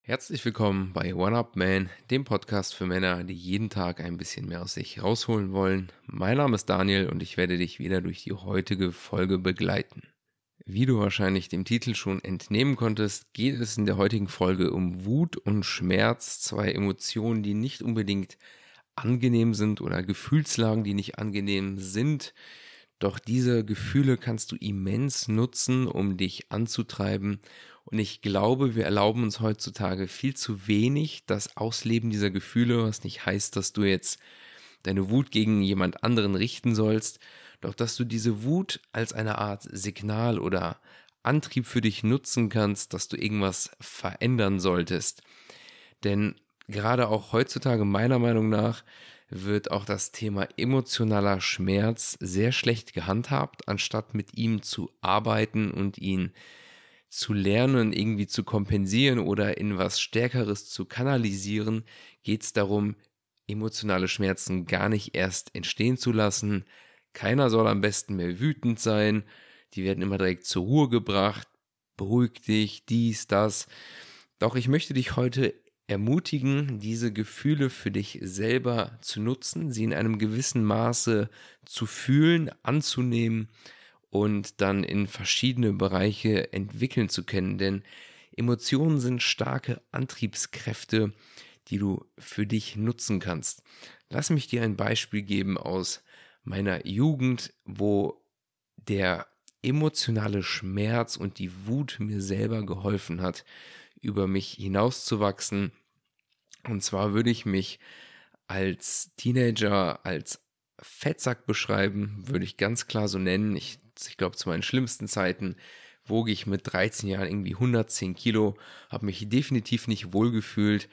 Herzlich willkommen bei One Up Man, dem Podcast für Männer, die jeden Tag ein bisschen mehr aus sich rausholen wollen. Mein Name ist Daniel und ich werde dich wieder durch die heutige Folge begleiten. Wie du wahrscheinlich dem Titel schon entnehmen konntest, geht es in der heutigen Folge um Wut und Schmerz, zwei Emotionen, die nicht unbedingt angenehm sind oder Gefühlslagen, die nicht angenehm sind. Doch diese Gefühle kannst du immens nutzen, um dich anzutreiben und ich glaube, wir erlauben uns heutzutage viel zu wenig das Ausleben dieser Gefühle, was nicht heißt, dass du jetzt deine Wut gegen jemand anderen richten sollst, doch dass du diese Wut als eine Art Signal oder Antrieb für dich nutzen kannst, dass du irgendwas verändern solltest. Denn gerade auch heutzutage meiner Meinung nach wird auch das Thema emotionaler Schmerz sehr schlecht gehandhabt, anstatt mit ihm zu arbeiten und ihn zu lernen, irgendwie zu kompensieren oder in was Stärkeres zu kanalisieren, geht es darum, emotionale Schmerzen gar nicht erst entstehen zu lassen. Keiner soll am besten mehr wütend sein. Die werden immer direkt zur Ruhe gebracht. Beruhig dich, dies, das. Doch ich möchte dich heute ermutigen, diese Gefühle für dich selber zu nutzen, sie in einem gewissen Maße zu fühlen, anzunehmen und dann in verschiedene Bereiche entwickeln zu können. Denn Emotionen sind starke Antriebskräfte, die du für dich nutzen kannst. Lass mich dir ein Beispiel geben aus meiner Jugend, wo der emotionale Schmerz und die Wut mir selber geholfen hat, über mich hinauszuwachsen. Und zwar würde ich mich als Teenager, als Fettsack beschreiben, würde ich ganz klar so nennen. Ich ich glaube, zu meinen schlimmsten Zeiten wog ich mit 13 Jahren irgendwie 110 Kilo, habe mich definitiv nicht wohlgefühlt,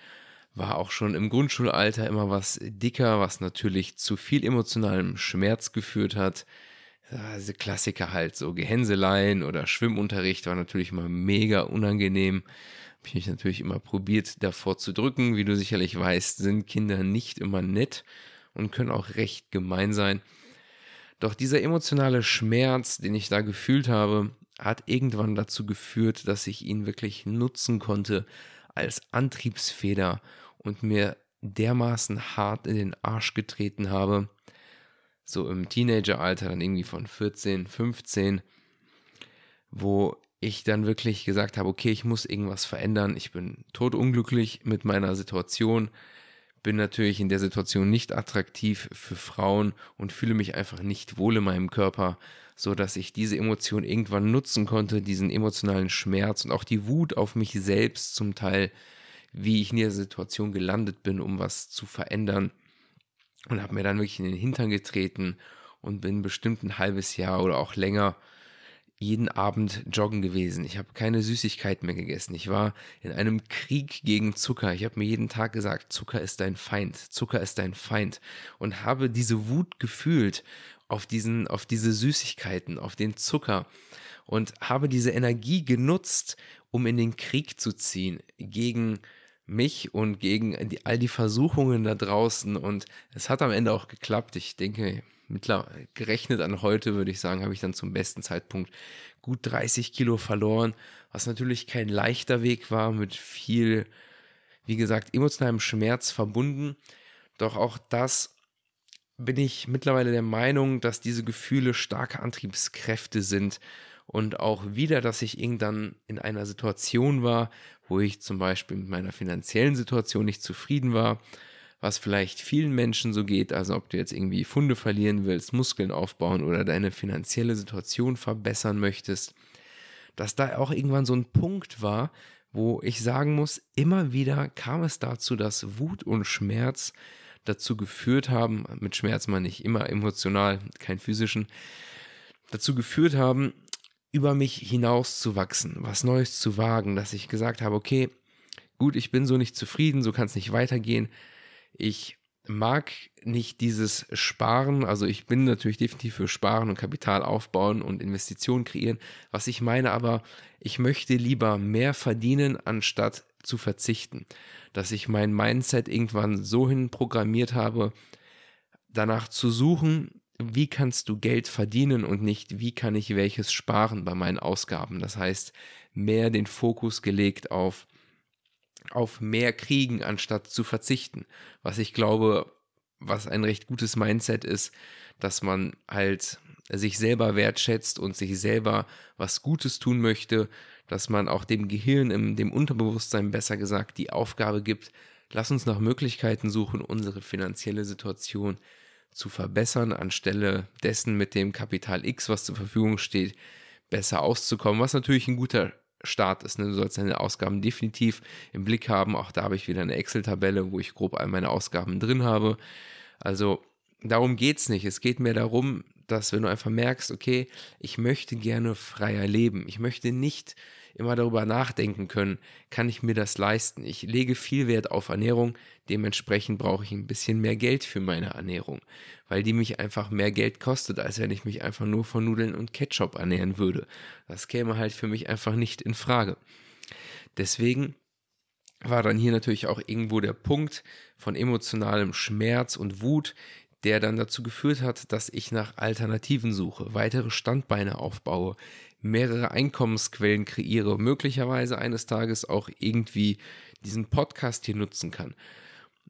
war auch schon im Grundschulalter immer was dicker, was natürlich zu viel emotionalem Schmerz geführt hat. Also Klassiker halt, so Gehänseleien oder Schwimmunterricht war natürlich immer mega unangenehm. Habe ich mich natürlich immer probiert, davor zu drücken. Wie du sicherlich weißt, sind Kinder nicht immer nett und können auch recht gemein sein. Doch dieser emotionale Schmerz, den ich da gefühlt habe, hat irgendwann dazu geführt, dass ich ihn wirklich nutzen konnte als Antriebsfeder und mir dermaßen hart in den Arsch getreten habe, so im Teenageralter, dann irgendwie von 14, 15, wo ich dann wirklich gesagt habe, okay, ich muss irgendwas verändern, ich bin totunglücklich mit meiner Situation, bin natürlich in der Situation nicht attraktiv für Frauen und fühle mich einfach nicht wohl in meinem Körper, so dass ich diese Emotion irgendwann nutzen konnte, diesen emotionalen Schmerz und auch die Wut auf mich selbst zum Teil, wie ich in der Situation gelandet bin, um was zu verändern und habe mir dann wirklich in den Hintern getreten und bin bestimmt ein halbes Jahr oder auch länger jeden Abend joggen gewesen. Ich habe keine Süßigkeiten mehr gegessen. Ich war in einem Krieg gegen Zucker. Ich habe mir jeden Tag gesagt, Zucker ist dein Feind, Zucker ist dein Feind und habe diese Wut gefühlt auf diesen auf diese Süßigkeiten, auf den Zucker und habe diese Energie genutzt, um in den Krieg zu ziehen gegen mich und gegen die, all die Versuchungen da draußen und es hat am Ende auch geklappt. Ich denke, mittlerweile gerechnet an heute, würde ich sagen, habe ich dann zum besten Zeitpunkt gut 30 Kilo verloren, was natürlich kein leichter Weg war, mit viel, wie gesagt, emotionalem Schmerz verbunden. Doch auch das bin ich mittlerweile der Meinung, dass diese Gefühle starke Antriebskräfte sind und auch wieder, dass ich irgendwann in einer Situation war, wo ich zum Beispiel mit meiner finanziellen Situation nicht zufrieden war was vielleicht vielen Menschen so geht, also ob du jetzt irgendwie Funde verlieren willst, Muskeln aufbauen oder deine finanzielle Situation verbessern möchtest, dass da auch irgendwann so ein Punkt war, wo ich sagen muss, immer wieder kam es dazu, dass Wut und Schmerz dazu geführt haben, mit Schmerz meine ich immer emotional, kein physischen, dazu geführt haben, über mich hinauszuwachsen, was Neues zu wagen, dass ich gesagt habe, okay, gut, ich bin so nicht zufrieden, so kann es nicht weitergehen, ich mag nicht dieses Sparen, also ich bin natürlich definitiv für Sparen und Kapital aufbauen und Investitionen kreieren. Was ich meine aber, ich möchte lieber mehr verdienen, anstatt zu verzichten. Dass ich mein Mindset irgendwann so hin programmiert habe, danach zu suchen, wie kannst du Geld verdienen und nicht, wie kann ich welches sparen bei meinen Ausgaben. Das heißt, mehr den Fokus gelegt auf, auf mehr kriegen, anstatt zu verzichten. Was ich glaube, was ein recht gutes Mindset ist, dass man halt sich selber wertschätzt und sich selber was Gutes tun möchte, dass man auch dem Gehirn, im, dem Unterbewusstsein besser gesagt, die Aufgabe gibt, lass uns nach Möglichkeiten suchen, unsere finanzielle Situation zu verbessern, anstelle dessen mit dem Kapital X, was zur Verfügung steht, besser auszukommen, was natürlich ein guter Start ist. Ne? Du sollst deine Ausgaben definitiv im Blick haben. Auch da habe ich wieder eine Excel-Tabelle, wo ich grob all meine Ausgaben drin habe. Also darum geht es nicht. Es geht mehr darum, dass wenn du einfach merkst, okay, ich möchte gerne freier leben. Ich möchte nicht immer darüber nachdenken können, kann ich mir das leisten? Ich lege viel Wert auf Ernährung, dementsprechend brauche ich ein bisschen mehr Geld für meine Ernährung, weil die mich einfach mehr Geld kostet, als wenn ich mich einfach nur von Nudeln und Ketchup ernähren würde. Das käme halt für mich einfach nicht in Frage. Deswegen war dann hier natürlich auch irgendwo der Punkt von emotionalem Schmerz und Wut, der dann dazu geführt hat, dass ich nach Alternativen suche, weitere Standbeine aufbaue, mehrere Einkommensquellen kreiere, möglicherweise eines Tages auch irgendwie diesen Podcast hier nutzen kann.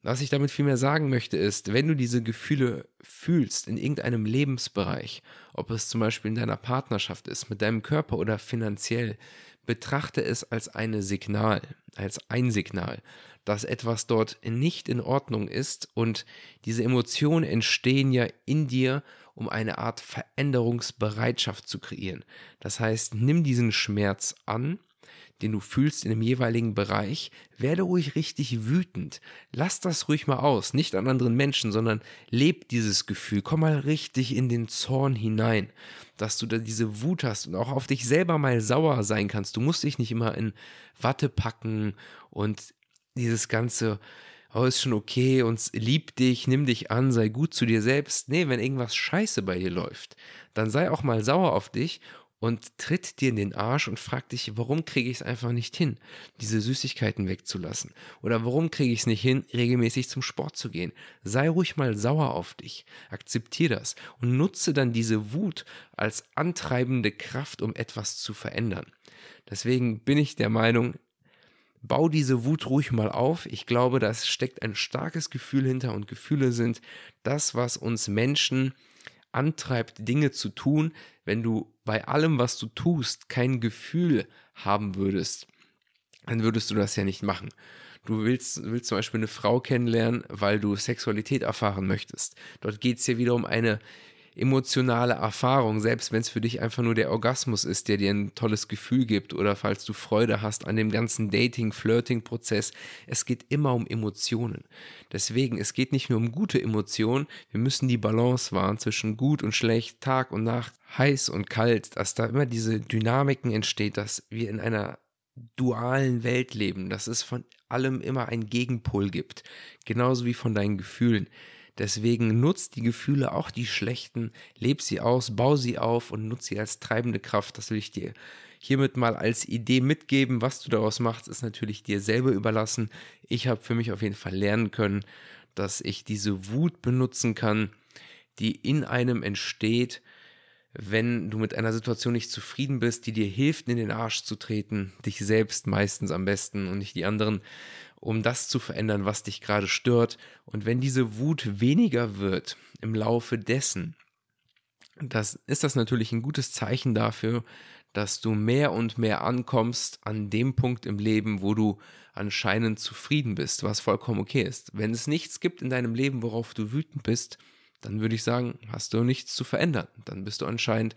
Was ich damit vielmehr sagen möchte, ist, wenn du diese Gefühle fühlst in irgendeinem Lebensbereich, ob es zum Beispiel in deiner Partnerschaft ist, mit deinem Körper oder finanziell, betrachte es als ein Signal, als ein Signal, dass etwas dort nicht in Ordnung ist und diese Emotionen entstehen ja in dir, um eine Art Veränderungsbereitschaft zu kreieren. Das heißt, nimm diesen Schmerz an den du fühlst in dem jeweiligen Bereich, werde ruhig richtig wütend. Lass das ruhig mal aus, nicht an anderen Menschen, sondern leb dieses Gefühl. Komm mal richtig in den Zorn hinein, dass du da diese Wut hast und auch auf dich selber mal sauer sein kannst. Du musst dich nicht immer in Watte packen und dieses ganze oh, ist schon okay und lieb dich, nimm dich an, sei gut zu dir selbst. Nee, wenn irgendwas scheiße bei dir läuft, dann sei auch mal sauer auf dich und tritt dir in den Arsch und fragt dich, warum kriege ich es einfach nicht hin, diese Süßigkeiten wegzulassen? Oder warum kriege ich es nicht hin, regelmäßig zum Sport zu gehen? Sei ruhig mal sauer auf dich, akzeptier das und nutze dann diese Wut als antreibende Kraft, um etwas zu verändern. Deswegen bin ich der Meinung, bau diese Wut ruhig mal auf. Ich glaube, da steckt ein starkes Gefühl hinter und Gefühle sind das, was uns Menschen antreibt, Dinge zu tun, wenn du bei allem, was du tust, kein Gefühl haben würdest, dann würdest du das ja nicht machen. Du willst, willst zum Beispiel eine Frau kennenlernen, weil du Sexualität erfahren möchtest. Dort geht es ja wieder um eine emotionale Erfahrung, selbst wenn es für dich einfach nur der Orgasmus ist, der dir ein tolles Gefühl gibt oder falls du Freude hast an dem ganzen Dating, Flirting-Prozess. Es geht immer um Emotionen. Deswegen, es geht nicht nur um gute Emotionen, wir müssen die Balance wahren zwischen gut und schlecht, Tag und Nacht, heiß und kalt, dass da immer diese Dynamiken entsteht, dass wir in einer dualen Welt leben, dass es von allem immer einen Gegenpol gibt, genauso wie von deinen Gefühlen. Deswegen nutzt die Gefühle, auch die schlechten, leb sie aus, bau sie auf und nutze sie als treibende Kraft. Das will ich dir hiermit mal als Idee mitgeben. Was du daraus machst, ist natürlich dir selber überlassen. Ich habe für mich auf jeden Fall lernen können, dass ich diese Wut benutzen kann, die in einem entsteht, wenn du mit einer Situation nicht zufrieden bist, die dir hilft, in den Arsch zu treten, dich selbst meistens am besten und nicht die anderen, um das zu verändern, was dich gerade stört. Und wenn diese Wut weniger wird im Laufe dessen, das ist das natürlich ein gutes Zeichen dafür, dass du mehr und mehr ankommst an dem Punkt im Leben, wo du anscheinend zufrieden bist, was vollkommen okay ist. Wenn es nichts gibt in deinem Leben, worauf du wütend bist, dann würde ich sagen, hast du nichts zu verändern. Dann bist du anscheinend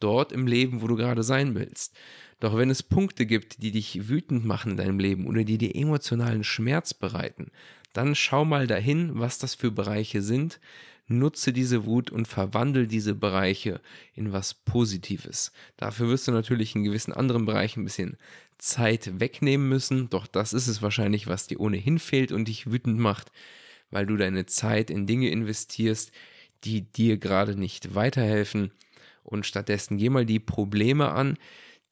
dort im Leben, wo du gerade sein willst. Doch wenn es Punkte gibt, die dich wütend machen in deinem Leben oder die dir emotionalen Schmerz bereiten, dann schau mal dahin, was das für Bereiche sind, nutze diese Wut und verwandel diese Bereiche in was Positives. Dafür wirst du natürlich in gewissen anderen Bereichen ein bisschen Zeit wegnehmen müssen, doch das ist es wahrscheinlich, was dir ohnehin fehlt und dich wütend macht, weil du deine Zeit in Dinge investierst, die dir gerade nicht weiterhelfen. Und stattdessen geh mal die Probleme an,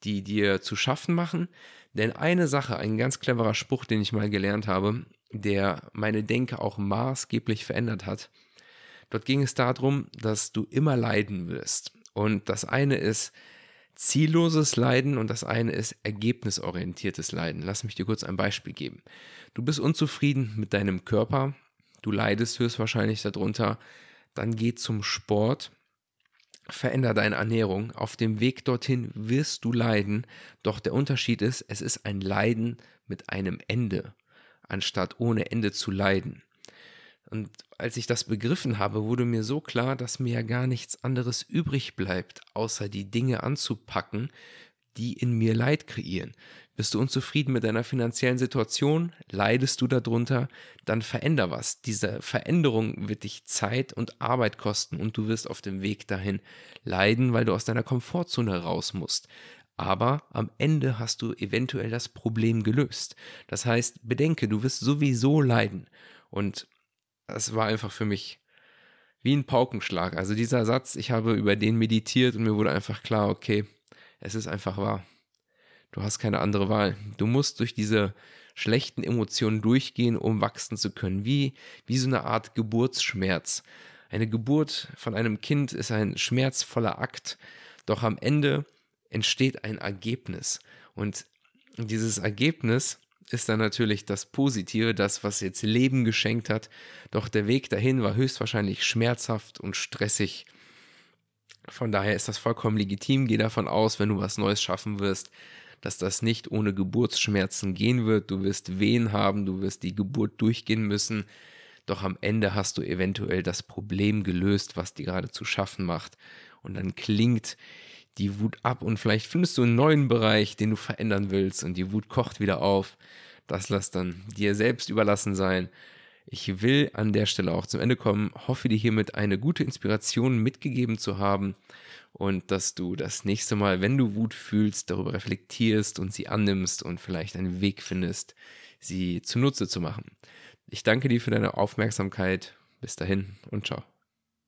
die dir zu schaffen machen. Denn eine Sache, ein ganz cleverer Spruch, den ich mal gelernt habe, der meine Denke auch maßgeblich verändert hat, Dort ging es darum, dass du immer leiden wirst. Und das eine ist zielloses Leiden und das eine ist ergebnisorientiertes Leiden. Lass mich dir kurz ein Beispiel geben. Du bist unzufrieden mit deinem Körper, du leidest höchstwahrscheinlich darunter, dann geh zum Sport, veränder deine Ernährung. Auf dem Weg dorthin wirst du leiden, doch der Unterschied ist, es ist ein Leiden mit einem Ende, anstatt ohne Ende zu leiden. Und als ich das begriffen habe, wurde mir so klar, dass mir ja gar nichts anderes übrig bleibt, außer die Dinge anzupacken, die in mir Leid kreieren. Bist du unzufrieden mit deiner finanziellen Situation? Leidest du darunter? Dann veränder was. Diese Veränderung wird dich Zeit und Arbeit kosten und du wirst auf dem Weg dahin leiden, weil du aus deiner Komfortzone raus musst. Aber am Ende hast du eventuell das Problem gelöst. Das heißt, bedenke, du wirst sowieso leiden. Und es war einfach für mich wie ein Paukenschlag. Also dieser Satz, ich habe über den meditiert und mir wurde einfach klar, okay, es ist einfach wahr. Du hast keine andere Wahl. Du musst durch diese schlechten Emotionen durchgehen, um wachsen zu können. Wie, wie so eine Art Geburtsschmerz. Eine Geburt von einem Kind ist ein schmerzvoller Akt, doch am Ende entsteht ein Ergebnis. Und dieses Ergebnis ist dann natürlich das Positive, das, was jetzt Leben geschenkt hat. Doch der Weg dahin war höchstwahrscheinlich schmerzhaft und stressig. Von daher ist das vollkommen legitim. Geh davon aus, wenn du was Neues schaffen wirst, dass das nicht ohne Geburtsschmerzen gehen wird. Du wirst Wehen haben, du wirst die Geburt durchgehen müssen. Doch am Ende hast du eventuell das Problem gelöst, was dir gerade zu schaffen macht. Und dann klingt die Wut ab und vielleicht findest du einen neuen Bereich, den du verändern willst und die Wut kocht wieder auf. Das lässt dann dir selbst überlassen sein. Ich will an der Stelle auch zum Ende kommen, hoffe dir hiermit eine gute Inspiration mitgegeben zu haben und dass du das nächste Mal, wenn du Wut fühlst, darüber reflektierst und sie annimmst und vielleicht einen Weg findest, sie zunutze zu machen. Ich danke dir für deine Aufmerksamkeit. Bis dahin und ciao.